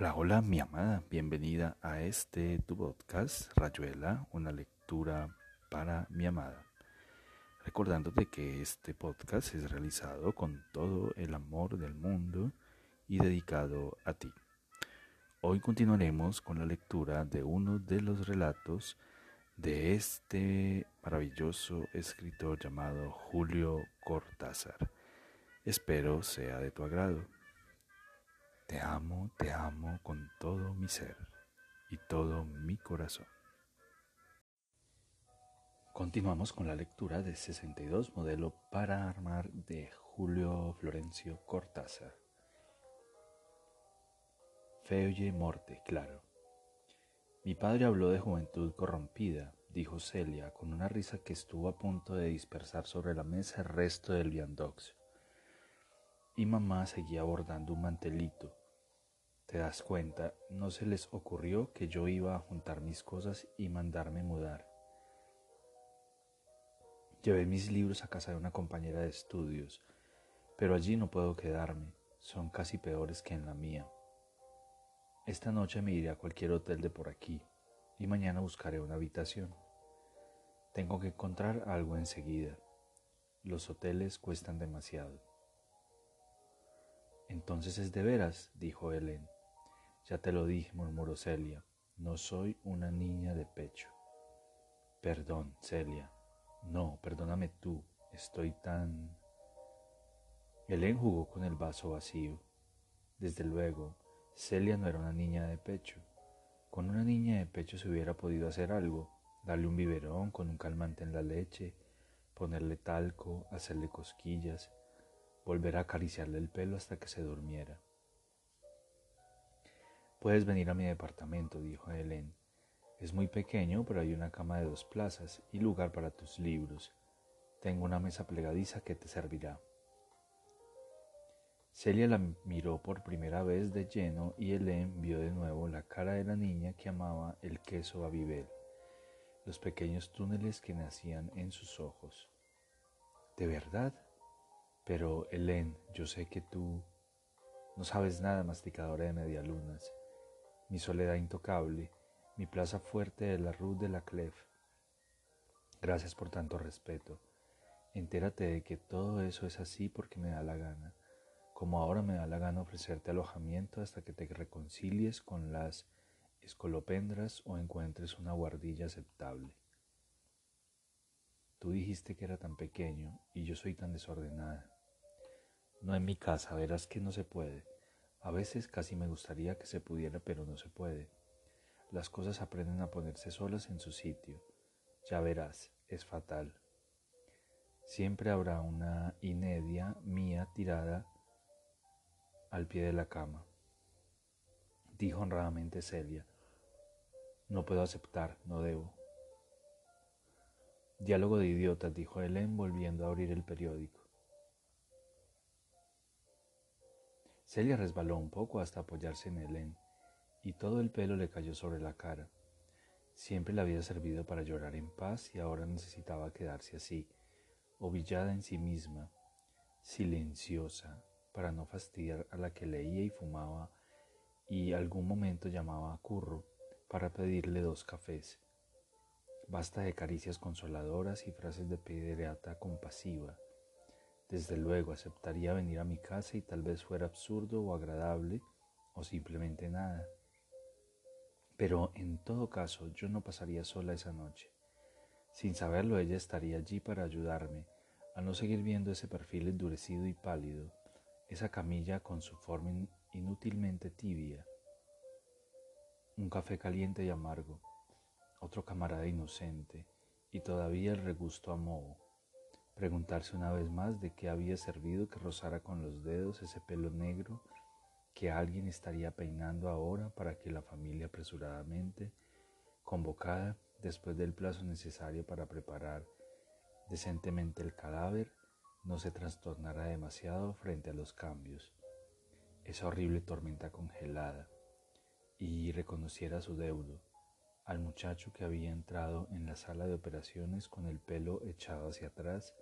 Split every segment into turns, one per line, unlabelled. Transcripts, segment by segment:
Hola, hola, mi amada, bienvenida a este tu podcast, Rayuela, una lectura para mi amada. Recordándote que este podcast es realizado con todo el amor del mundo y dedicado a ti. Hoy continuaremos con la lectura de uno de los relatos de este maravilloso escritor llamado Julio Cortázar. Espero sea de tu agrado. Te amo, te amo con todo mi ser y todo mi corazón. Continuamos con la lectura de 62 modelo para armar de Julio Florencio Cortázar. Feuille morte, claro. Mi padre habló de juventud corrompida, dijo Celia, con una risa que estuvo a punto de dispersar sobre la mesa el resto del viandox. Y mamá seguía bordando un mantelito, ¿Te das cuenta? No se les ocurrió que yo iba a juntar mis cosas y mandarme mudar. Llevé mis libros a casa de una compañera de estudios, pero allí no puedo quedarme, son casi peores que en la mía. Esta noche me iré a cualquier hotel de por aquí y mañana buscaré una habitación. Tengo que encontrar algo enseguida. Los hoteles cuestan demasiado. Entonces es de veras, dijo Helen. Ya te lo dije, murmuró Celia, no soy una niña de pecho. Perdón, Celia. No, perdóname tú, estoy tan... Helen jugó con el vaso vacío. Desde luego, Celia no era una niña de pecho. Con una niña de pecho se hubiera podido hacer algo, darle un biberón con un calmante en la leche, ponerle talco, hacerle cosquillas, volver a acariciarle el pelo hasta que se durmiera. Puedes venir a mi departamento, dijo Helen. Es muy pequeño, pero hay una cama de dos plazas y lugar para tus libros. Tengo una mesa plegadiza que te servirá. Celia la miró por primera vez de lleno y Helen vio de nuevo la cara de la niña que amaba el queso Babibel, los pequeños túneles que nacían en sus ojos. ¿De verdad? Pero, Helen, yo sé que tú no sabes nada, masticadora de medialunas mi soledad intocable, mi plaza fuerte de la Rue de la Clef. Gracias por tanto respeto. Entérate de que todo eso es así porque me da la gana, como ahora me da la gana ofrecerte alojamiento hasta que te reconcilies con las escolopendras o encuentres una guardilla aceptable. Tú dijiste que era tan pequeño y yo soy tan desordenada. No en mi casa, verás que no se puede. A veces casi me gustaría que se pudiera, pero no se puede. Las cosas aprenden a ponerse solas en su sitio. Ya verás, es fatal. Siempre habrá una inedia mía tirada al pie de la cama. Dijo honradamente Celia. No puedo aceptar, no debo. Diálogo de idiotas, dijo Helen volviendo a abrir el periódico. Celia resbaló un poco hasta apoyarse en Helen, y todo el pelo le cayó sobre la cara. Siempre le había servido para llorar en paz y ahora necesitaba quedarse así, ovillada en sí misma, silenciosa, para no fastidiar a la que leía y fumaba y algún momento llamaba a Curro para pedirle dos cafés. Basta de caricias consoladoras y frases de pediatra compasiva. Desde luego aceptaría venir a mi casa y tal vez fuera absurdo o agradable o simplemente nada. Pero en todo caso yo no pasaría sola esa noche. Sin saberlo ella estaría allí para ayudarme a no seguir viendo ese perfil endurecido y pálido, esa camilla con su forma inútilmente tibia. Un café caliente y amargo, otro camarada inocente y todavía el regusto a moho preguntarse una vez más de qué había servido que rozara con los dedos ese pelo negro que alguien estaría peinando ahora para que la familia apresuradamente convocada después del plazo necesario para preparar decentemente el cadáver no se trastornara demasiado frente a los cambios, esa horrible tormenta congelada, y reconociera su deudo, al muchacho que había entrado en la sala de operaciones con el pelo echado hacia atrás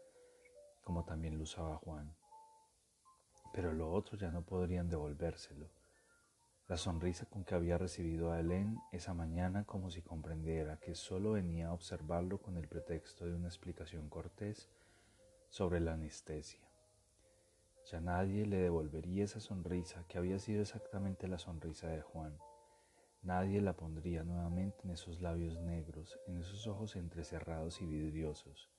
como también lo usaba Juan. Pero lo otro ya no podrían devolvérselo. la sonrisa con que había recibido a Helen esa mañana como si comprendiera que solo venía a observarlo con el pretexto de una explicación cortés sobre la anestesia. Ya nadie le devolvería esa sonrisa que había sido exactamente la sonrisa de Juan. Nadie la pondría nuevamente en esos labios negros, en esos ojos entrecerrados y vidriosos.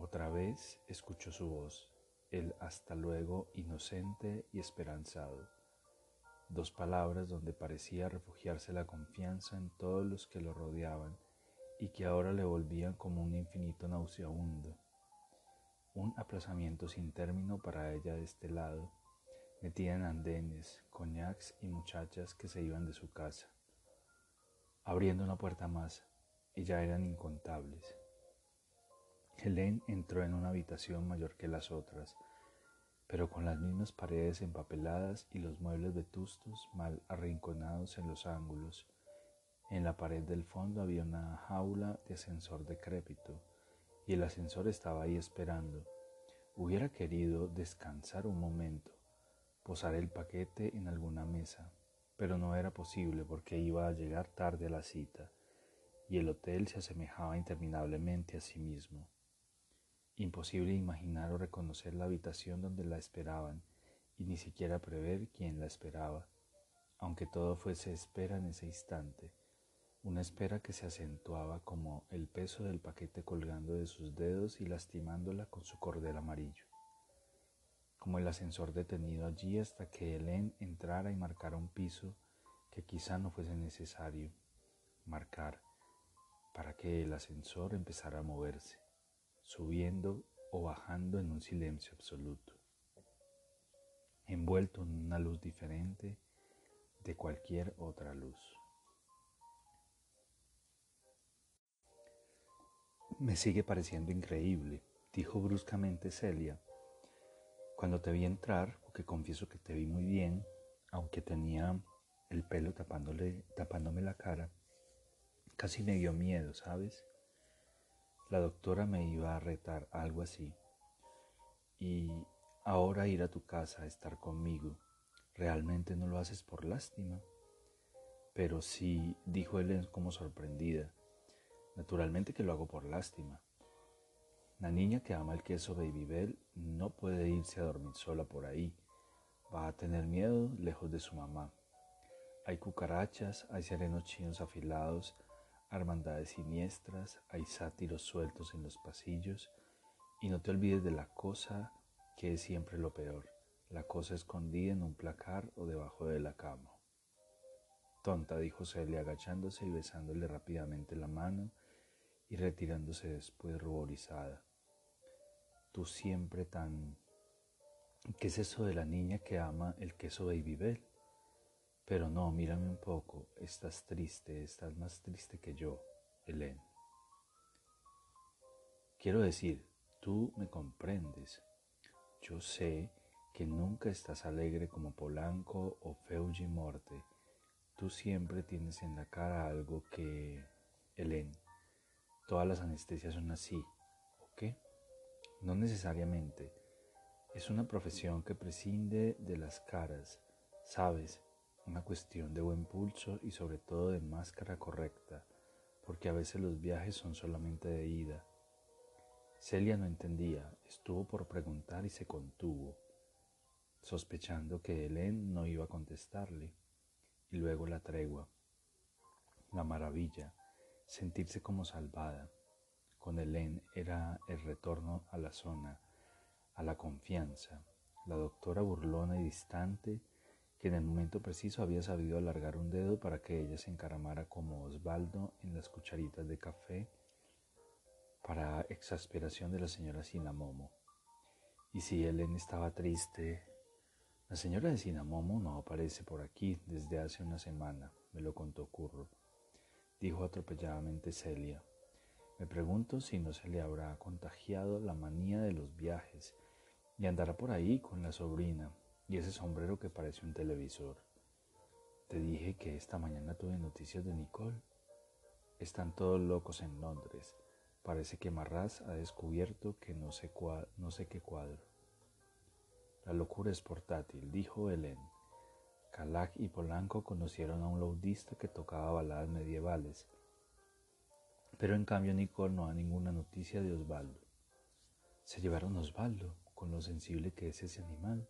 Otra vez escuchó su voz, el hasta luego inocente y esperanzado. Dos palabras donde parecía refugiarse la confianza en todos los que lo rodeaban y que ahora le volvían como un infinito nauseabundo un aplazamiento sin término para ella de este lado, metida en andenes, coñacs y muchachas que se iban de su casa, abriendo una puerta más, y ya eran incontables. Helen entró en una habitación mayor que las otras, pero con las mismas paredes empapeladas y los muebles vetustos mal arrinconados en los ángulos. En la pared del fondo había una jaula de ascensor decrépito, y el ascensor estaba ahí esperando. Hubiera querido descansar un momento, posar el paquete en alguna mesa, pero no era posible porque iba a llegar tarde a la cita y el hotel se asemejaba interminablemente a sí mismo. Imposible imaginar o reconocer la habitación donde la esperaban y ni siquiera prever quién la esperaba, aunque todo fuese espera en ese instante una espera que se acentuaba como el peso del paquete colgando de sus dedos y lastimándola con su cordel amarillo, como el ascensor detenido allí hasta que Helen entrara y marcara un piso que quizá no fuese necesario marcar para que el ascensor empezara a moverse, subiendo o bajando en un silencio absoluto, envuelto en una luz diferente de cualquier otra luz. Me sigue pareciendo increíble, dijo bruscamente Celia. Cuando te vi entrar, porque confieso que te vi muy bien, aunque tenía el pelo tapándole, tapándome la cara, casi me dio miedo, ¿sabes? La doctora me iba a retar, algo así. Y ahora ir a tu casa estar conmigo, ¿realmente no lo haces por lástima? Pero sí, dijo Helen como sorprendida. Naturalmente que lo hago por lástima. La niña que ama el queso Baby Bell no puede irse a dormir sola por ahí. Va a tener miedo lejos de su mamá. Hay cucarachas, hay serenos chinos afilados, hermandades siniestras, hay sátiros sueltos en los pasillos. Y no te olvides de la cosa que es siempre lo peor, la cosa escondida en un placar o debajo de la cama. Tonta, dijo Celia agachándose y besándole rápidamente la mano y retirándose después ruborizada. Tú siempre tan... ¿Qué es eso de la niña que ama el queso Baby Bell? Pero no, mírame un poco, estás triste, estás más triste que yo, Helen. Quiero decir, tú me comprendes. Yo sé que nunca estás alegre como Polanco o Feuji Morte. Tú siempre tienes en la cara algo que... Helen, todas las anestesias son así, ¿o qué? No necesariamente. Es una profesión que prescinde de las caras, ¿sabes? Una cuestión de buen pulso y sobre todo de máscara correcta, porque a veces los viajes son solamente de ida. Celia no entendía, estuvo por preguntar y se contuvo, sospechando que Helen no iba a contestarle. Y luego la tregua, la maravilla, sentirse como salvada. Con Helen era el retorno a la zona, a la confianza. La doctora burlona y distante, que en el momento preciso había sabido alargar un dedo para que ella se encaramara como Osvaldo en las cucharitas de café, para exasperación de la señora Sinamomo. Y si Helen estaba triste, la señora de Sinamomo no aparece por aquí desde hace una semana, me lo contó Curro dijo atropelladamente Celia. Me pregunto si no se le habrá contagiado la manía de los viajes y andará por ahí con la sobrina y ese sombrero que parece un televisor. Te dije que esta mañana tuve noticias de Nicole. Están todos locos en Londres. Parece que Marras ha descubierto que no sé, qué cuadro. La locura es portátil, dijo Helen. Calac y Polanco conocieron a un laudista que tocaba baladas medievales, pero en cambio Nicole no da ninguna noticia de Osvaldo. Se llevaron a Osvaldo, con lo sensible que es ese animal.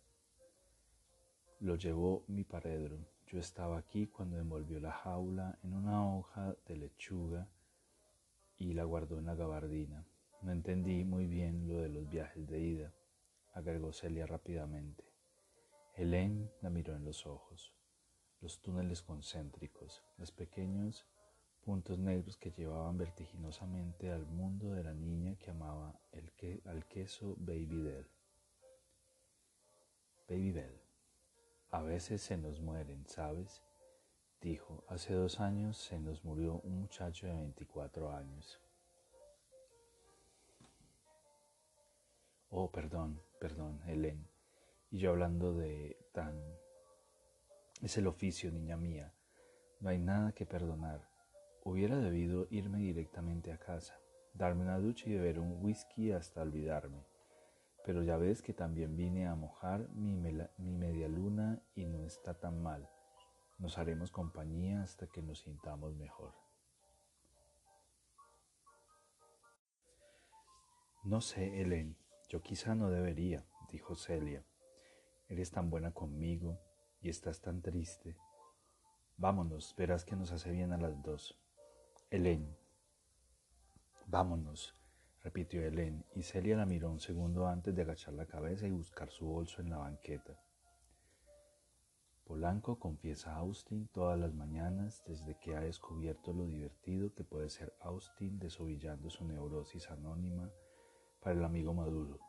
Lo llevó mi paredro. Yo estaba aquí cuando envolvió la jaula en una hoja de lechuga y la guardó en la gabardina. No entendí muy bien lo de los viajes de ida, agregó Celia rápidamente. Helen la miró en los ojos. Los túneles concéntricos, los pequeños puntos negros que llevaban vertiginosamente al mundo de la niña que amaba el que, al queso Baby Bell. Baby Bell. A veces se nos mueren, ¿sabes? Dijo, hace dos años se nos murió un muchacho de 24 años. Oh, perdón, perdón, Helen. Y yo hablando de tan... Es el oficio, niña mía. No hay nada que perdonar. Hubiera debido irme directamente a casa, darme una ducha y beber un whisky hasta olvidarme. Pero ya ves que también vine a mojar mi, mi media luna y no está tan mal. Nos haremos compañía hasta que nos sintamos mejor. No sé, Helen, yo quizá no debería, dijo Celia. Eres tan buena conmigo y estás tan triste. Vámonos, verás que nos hace bien a las dos. Helen. Vámonos, repitió Helen, y Celia la miró un segundo antes de agachar la cabeza y buscar su bolso en la banqueta. Polanco confiesa a Austin todas las mañanas desde que ha descubierto lo divertido que puede ser Austin desovillando su neurosis anónima para el amigo Maduro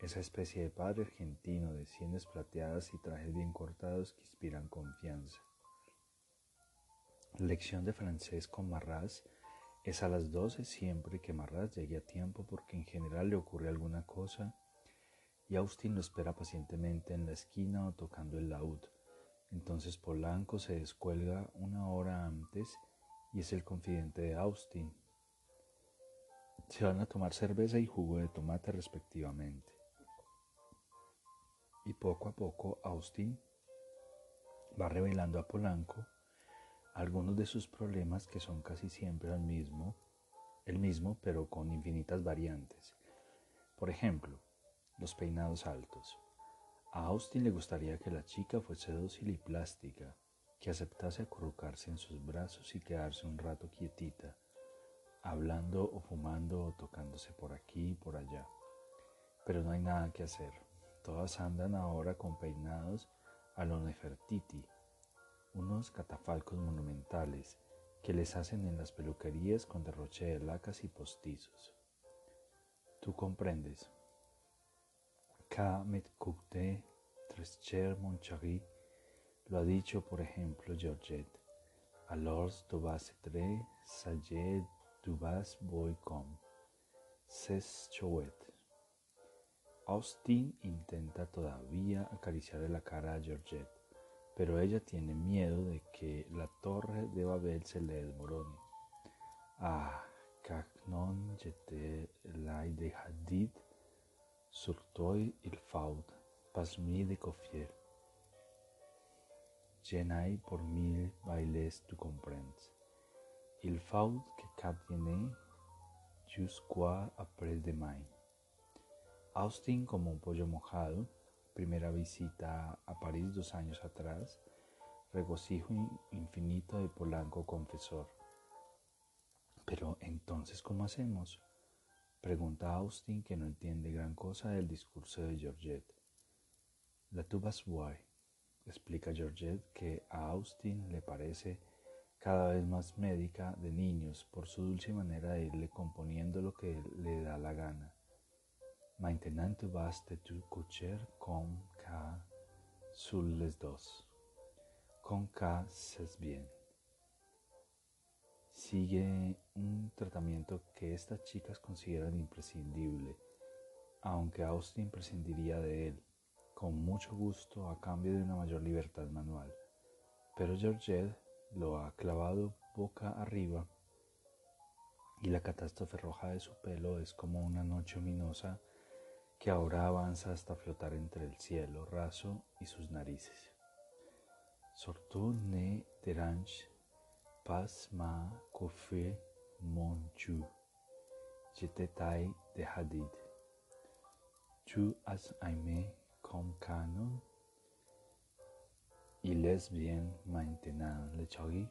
esa especie de padre argentino de sienes plateadas y trajes bien cortados que inspiran confianza. Lección de francés con Marras es a las 12 siempre que Marras llegue a tiempo porque en general le ocurre alguna cosa y Austin lo espera pacientemente en la esquina o tocando el laúd. Entonces Polanco se descuelga una hora antes y es el confidente de Austin. Se van a tomar cerveza y jugo de tomate respectivamente y poco a poco Austin va revelando a Polanco algunos de sus problemas que son casi siempre el mismo, el mismo pero con infinitas variantes. Por ejemplo, los peinados altos. A Austin le gustaría que la chica fuese dócil y plástica, que aceptase acurrucarse en sus brazos y quedarse un rato quietita, hablando o fumando o tocándose por aquí y por allá. Pero no hay nada que hacer. Todas andan ahora con peinados a lo Nefertiti, unos catafalcos monumentales que les hacen en las peluquerías con derroche de lacas y postizos. Tú comprendes. K. Metcouté Trescher Monchary lo ha dicho, por ejemplo, Georgette. Alors tu vas être sage tu vas boy com. C'est chouette. Austin intenta todavía acariciarle la cara a Georgette, pero ella tiene miedo de que la torre de Babel se le desmorone. Ah, car non j'étais l'ai de hadid sur toi il faut pas mi de confier. Je n'ai pour mille bailes tu comprends. Il faut que cap jusqu'à après-demain. Austin como un pollo mojado, primera visita a París dos años atrás, regocijo infinito de Polanco confesor. Pero entonces, ¿cómo hacemos? Pregunta Austin que no entiende gran cosa del discurso de Georgette. La tubas boy, explica Georgette que a Austin le parece cada vez más médica de niños por su dulce manera de irle componiendo lo que le da la gana Maintenant vas te tu coucher con K sur les dos. Con K es bien. Sigue un tratamiento que estas chicas consideran imprescindible, aunque Austin prescindiría de él, con mucho gusto a cambio de una mayor libertad manual. Pero Georgette lo ha clavado boca arriba y la catástrofe roja de su pelo es como una noche ominosa que ahora avanza hasta flotar entre el cielo raso y sus narices. Surtout ne dérange pas ma coiffure, mon Dieu. Je te taille de hadid. Tu as aimé comme canon. Il est bien maintenant le chagui.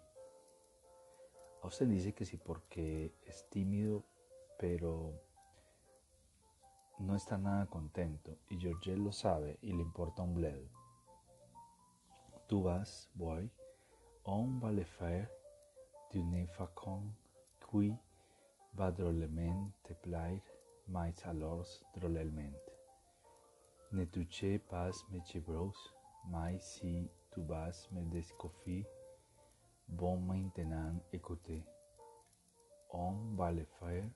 Austin dice que sí porque es tímido, pero no está nada contento y Georgette lo sabe y le importa un bledo. Tu vas, boy, on va le faire d'une façon qui va drôlement te plaire, mais alors drôlement. Ne touchez pas mes cheveux, mais si tu vas me desconfier, bon maintenant écoutez. On va le faire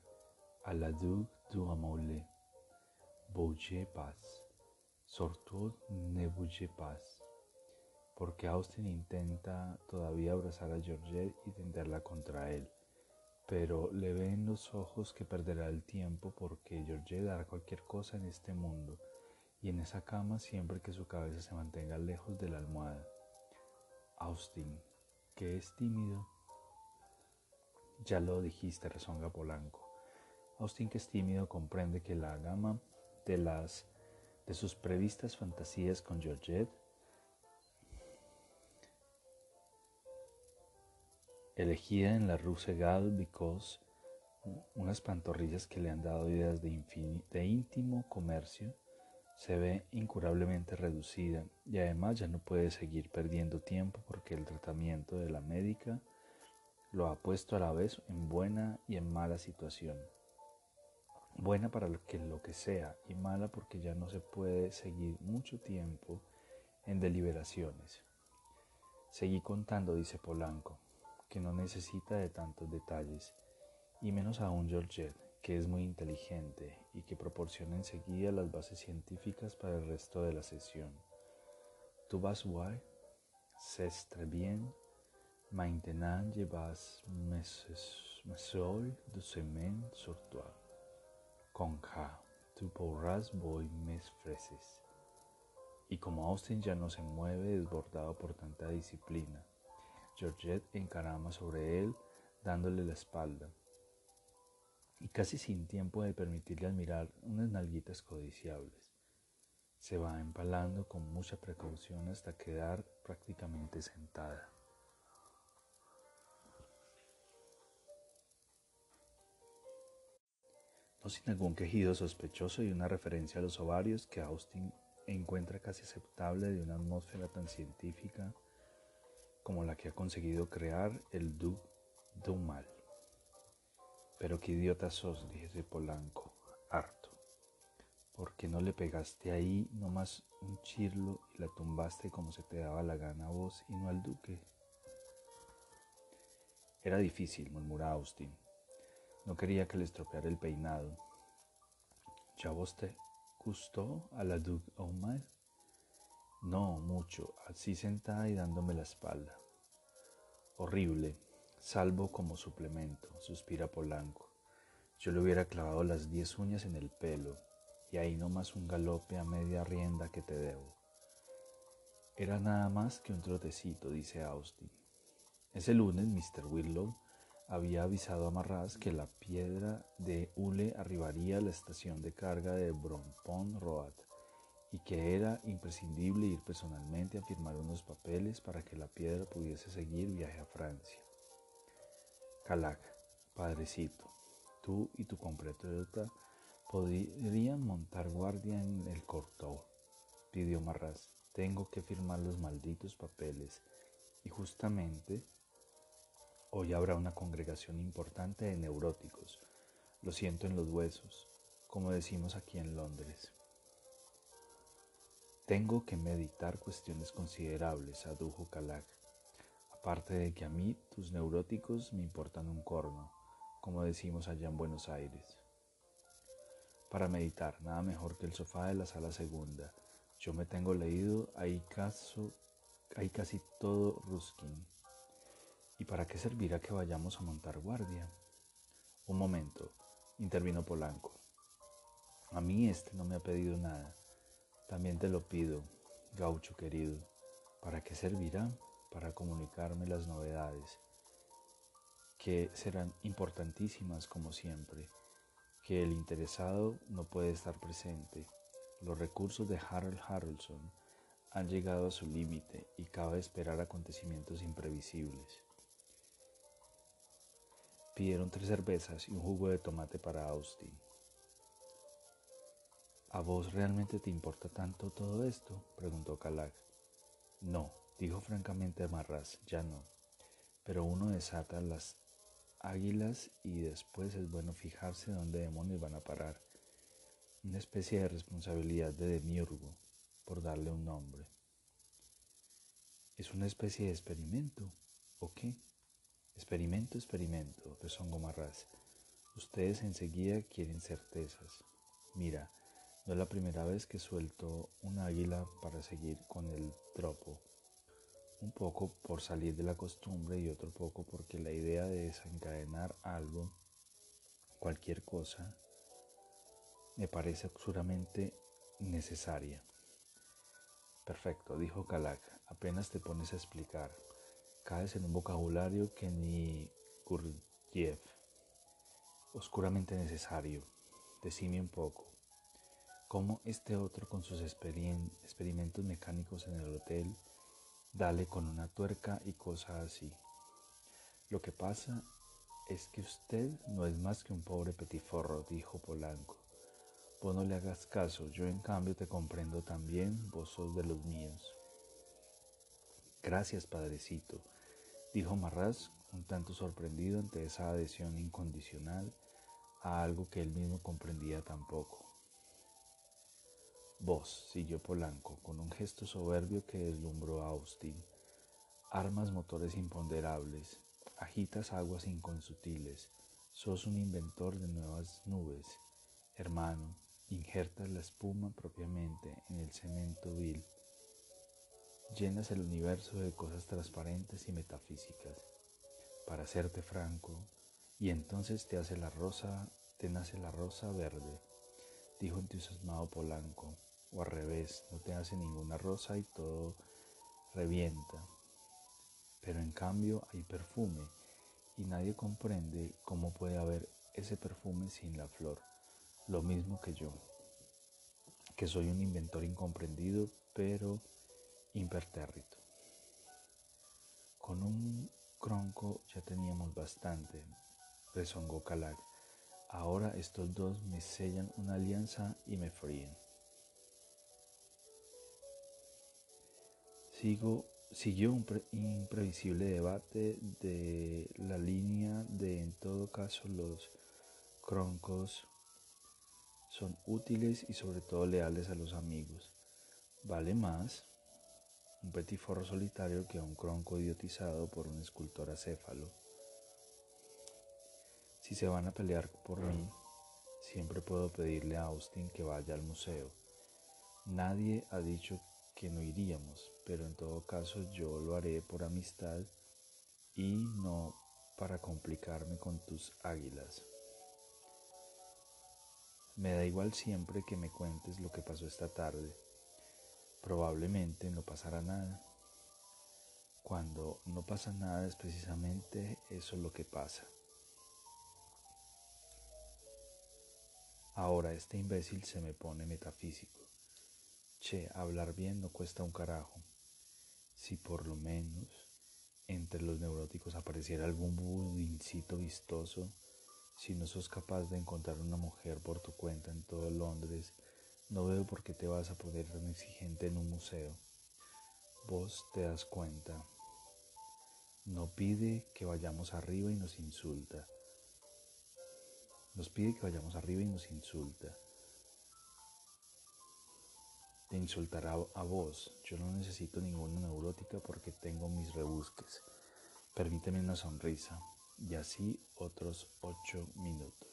à la duc du amoureux. Bougez pas, surtout ne bougez pas, porque Austin intenta todavía abrazar a Georgette y tenderla contra él, pero le ve en los ojos que perderá el tiempo porque Georgette hará cualquier cosa en este mundo y en esa cama siempre que su cabeza se mantenga lejos de la almohada. Austin, que es tímido. Ya lo dijiste, rezonga Polanco. Austin, que es tímido, comprende que la gama de las de sus previstas fantasías con Georgette. Elegida en la Rue Segal because unas pantorrillas que le han dado ideas de, de íntimo comercio se ve incurablemente reducida y además ya no puede seguir perdiendo tiempo porque el tratamiento de la médica lo ha puesto a la vez en buena y en mala situación buena para lo que, lo que sea y mala porque ya no se puede seguir mucho tiempo en deliberaciones. Seguí contando, dice Polanco, que no necesita de tantos detalles, y menos aún Georgette, que es muy inteligente y que proporciona enseguida las bases científicas para el resto de la sesión. Tu vas voir, c'est très bien, maintenant je vas me seul de semaine sur. Conja, tu podrás voy mes freses. Y como Austin ya no se mueve desbordado por tanta disciplina, Georgette encarama sobre él dándole la espalda y casi sin tiempo de permitirle admirar unas nalguitas codiciables. Se va empalando con mucha precaución hasta quedar prácticamente sentada. No sin algún quejido sospechoso y una referencia a los ovarios que Austin encuentra casi aceptable de una atmósfera tan científica como la que ha conseguido crear el Duc Dumal. Pero qué idiota sos, dije Polanco, harto. ¿Por qué no le pegaste ahí nomás un chirlo y la tumbaste como se te daba la gana a vos y no al duque? Era difícil, murmura Austin. No quería que le estropeara el peinado. ¿Ya vos te gustó a la Duke Omar? No, mucho, así sentada y dándome la espalda. Horrible, salvo como suplemento, suspira Polanco. Yo le hubiera clavado las diez uñas en el pelo y ahí nomás un galope a media rienda que te debo. Era nada más que un trotecito, dice Austin. Ese lunes Mr. Whitlow había avisado a Marras que la piedra de Hule arribaría a la estación de carga de Brompton Road y que era imprescindible ir personalmente a firmar unos papeles para que la piedra pudiese seguir viaje a Francia. Calac, padrecito, tú y tu compatriota podrían montar guardia en el corto, pidió Marras. Tengo que firmar los malditos papeles y justamente Hoy habrá una congregación importante de neuróticos. Lo siento en los huesos, como decimos aquí en Londres. Tengo que meditar cuestiones considerables, adujo Calac. Aparte de que a mí tus neuróticos me importan un corno, como decimos allá en Buenos Aires. Para meditar, nada mejor que el sofá de la sala segunda. Yo me tengo leído ahí, caso, hay casi todo Ruskin ¿Y para qué servirá que vayamos a montar guardia? Un momento, intervino Polanco. A mí este no me ha pedido nada. También te lo pido, gaucho querido. ¿Para qué servirá? para comunicarme las novedades, que serán importantísimas como siempre, que el interesado no puede estar presente. Los recursos de Harold Harrelson han llegado a su límite y cabe esperar acontecimientos imprevisibles. Pidieron tres cervezas y un jugo de tomate para Austin. ¿A vos realmente te importa tanto todo esto? preguntó Kalak. No, dijo francamente Marras, ya no. Pero uno desata las águilas y después es bueno fijarse dónde demonios van a parar. Una especie de responsabilidad de demiurgo, por darle un nombre. ¿Es una especie de experimento? ¿O qué? Experimento, experimento, rezongó Marras. Ustedes enseguida quieren certezas. Mira, no es la primera vez que suelto un águila para seguir con el tropo un poco por salir de la costumbre y otro poco porque la idea de desencadenar algo, cualquier cosa, me parece absurdamente necesaria. Perfecto, dijo Kalak, apenas te pones a explicar. Caes en un vocabulario que ni Gurdjieff. Oscuramente necesario. Decime un poco. ¿Cómo este otro con sus experimentos mecánicos en el hotel dale con una tuerca y cosas así. Lo que pasa es que usted no es más que un pobre petiforro, dijo Polanco. Vos no le hagas caso, yo en cambio te comprendo también, vos sos de los míos. Gracias, padrecito, dijo Marras, un tanto sorprendido ante esa adhesión incondicional a algo que él mismo comprendía tampoco. Vos, siguió Polanco, con un gesto soberbio que deslumbró a Austin. Armas motores imponderables, agitas aguas inconsutiles, sos un inventor de nuevas nubes. Hermano, injertas la espuma propiamente en el cemento vil. Llenas el universo de cosas transparentes y metafísicas. Para serte franco, y entonces te hace la rosa, te nace la rosa verde, dijo entusiasmado Polanco o al revés, no te hace ninguna rosa y todo revienta. Pero en cambio hay perfume y nadie comprende cómo puede haber ese perfume sin la flor, lo mismo que yo, que soy un inventor incomprendido pero impertérrito. Con un cronco ya teníamos bastante, rezongó Calac. Ahora estos dos me sellan una alianza y me fríen. siguió un imprevisible debate de la línea de en todo caso los croncos son útiles y sobre todo leales a los amigos. Vale más un petiforro solitario que un cronco idiotizado por un escultor acéfalo. Si se van a pelear por mí, siempre puedo pedirle a Austin que vaya al museo. Nadie ha dicho que no iríamos, pero en todo caso yo lo haré por amistad y no para complicarme con tus águilas. Me da igual siempre que me cuentes lo que pasó esta tarde. Probablemente no pasará nada. Cuando no pasa nada es precisamente eso lo que pasa. Ahora este imbécil se me pone metafísico. Che, hablar bien no cuesta un carajo. Si por lo menos entre los neuróticos apareciera algún budincito vistoso, si no sos capaz de encontrar una mujer por tu cuenta en todo Londres, no veo por qué te vas a poner tan exigente en un museo. Vos te das cuenta. No pide que vayamos arriba y nos insulta. Nos pide que vayamos arriba y nos insulta te insultará a vos. Yo no necesito ninguna neurótica porque tengo mis rebusques. Permíteme una sonrisa. Y así otros ocho minutos.